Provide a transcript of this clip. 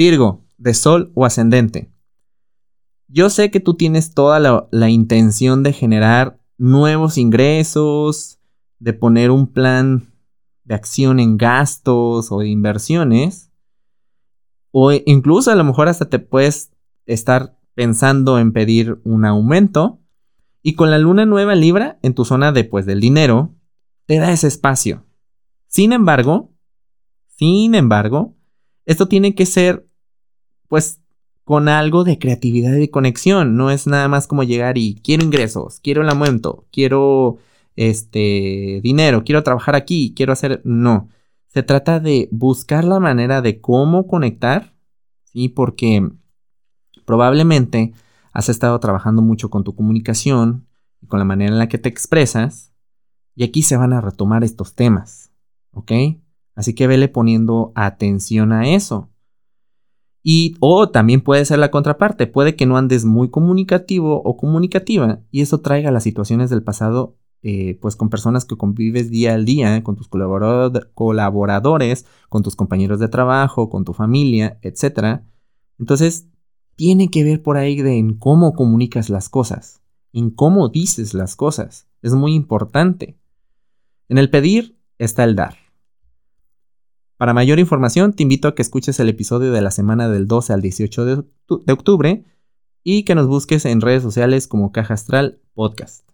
Virgo, de Sol o ascendente. Yo sé que tú tienes toda la, intención de generar nuevos ingresos, de poner un plan de acción en gastos o de inversiones, o incluso a lo mejor hasta te puedes estar pensando en pedir un aumento. Y con la luna nueva Libra en tu zona de, pues, del dinero, te da ese espacio. Sin embargo, sin embargo, esto tiene que ser, pues, con algo de creatividad y de conexión. No es nada más como llegar y quiero ingresos, quiero el aumento, quiero este dinero, quiero trabajar aquí, quiero hacer. No. Se trata de buscar la manera de cómo conectar, ¿sí? Porque probablemente has estado trabajando mucho con tu comunicación y con la manera en la que te expresas, y aquí se van a retomar estos temas, ¿ok? Así que vele poniendo atención a eso. Y o también puede ser la contraparte, puede que no andes muy comunicativo o comunicativa y eso traiga las situaciones del pasado eh, pues con personas que convives día al día, con tus colaboradores, con tus compañeros de trabajo, con tu familia, etc. Entonces, tiene que ver por ahí de en cómo comunicas las cosas, en cómo dices las cosas. Es muy importante. En el pedir está el dar. Para mayor información, te invito a que escuches el episodio de la semana del 12 al 18 de, octubre y que nos busques en redes sociales como Caja Astral Podcast.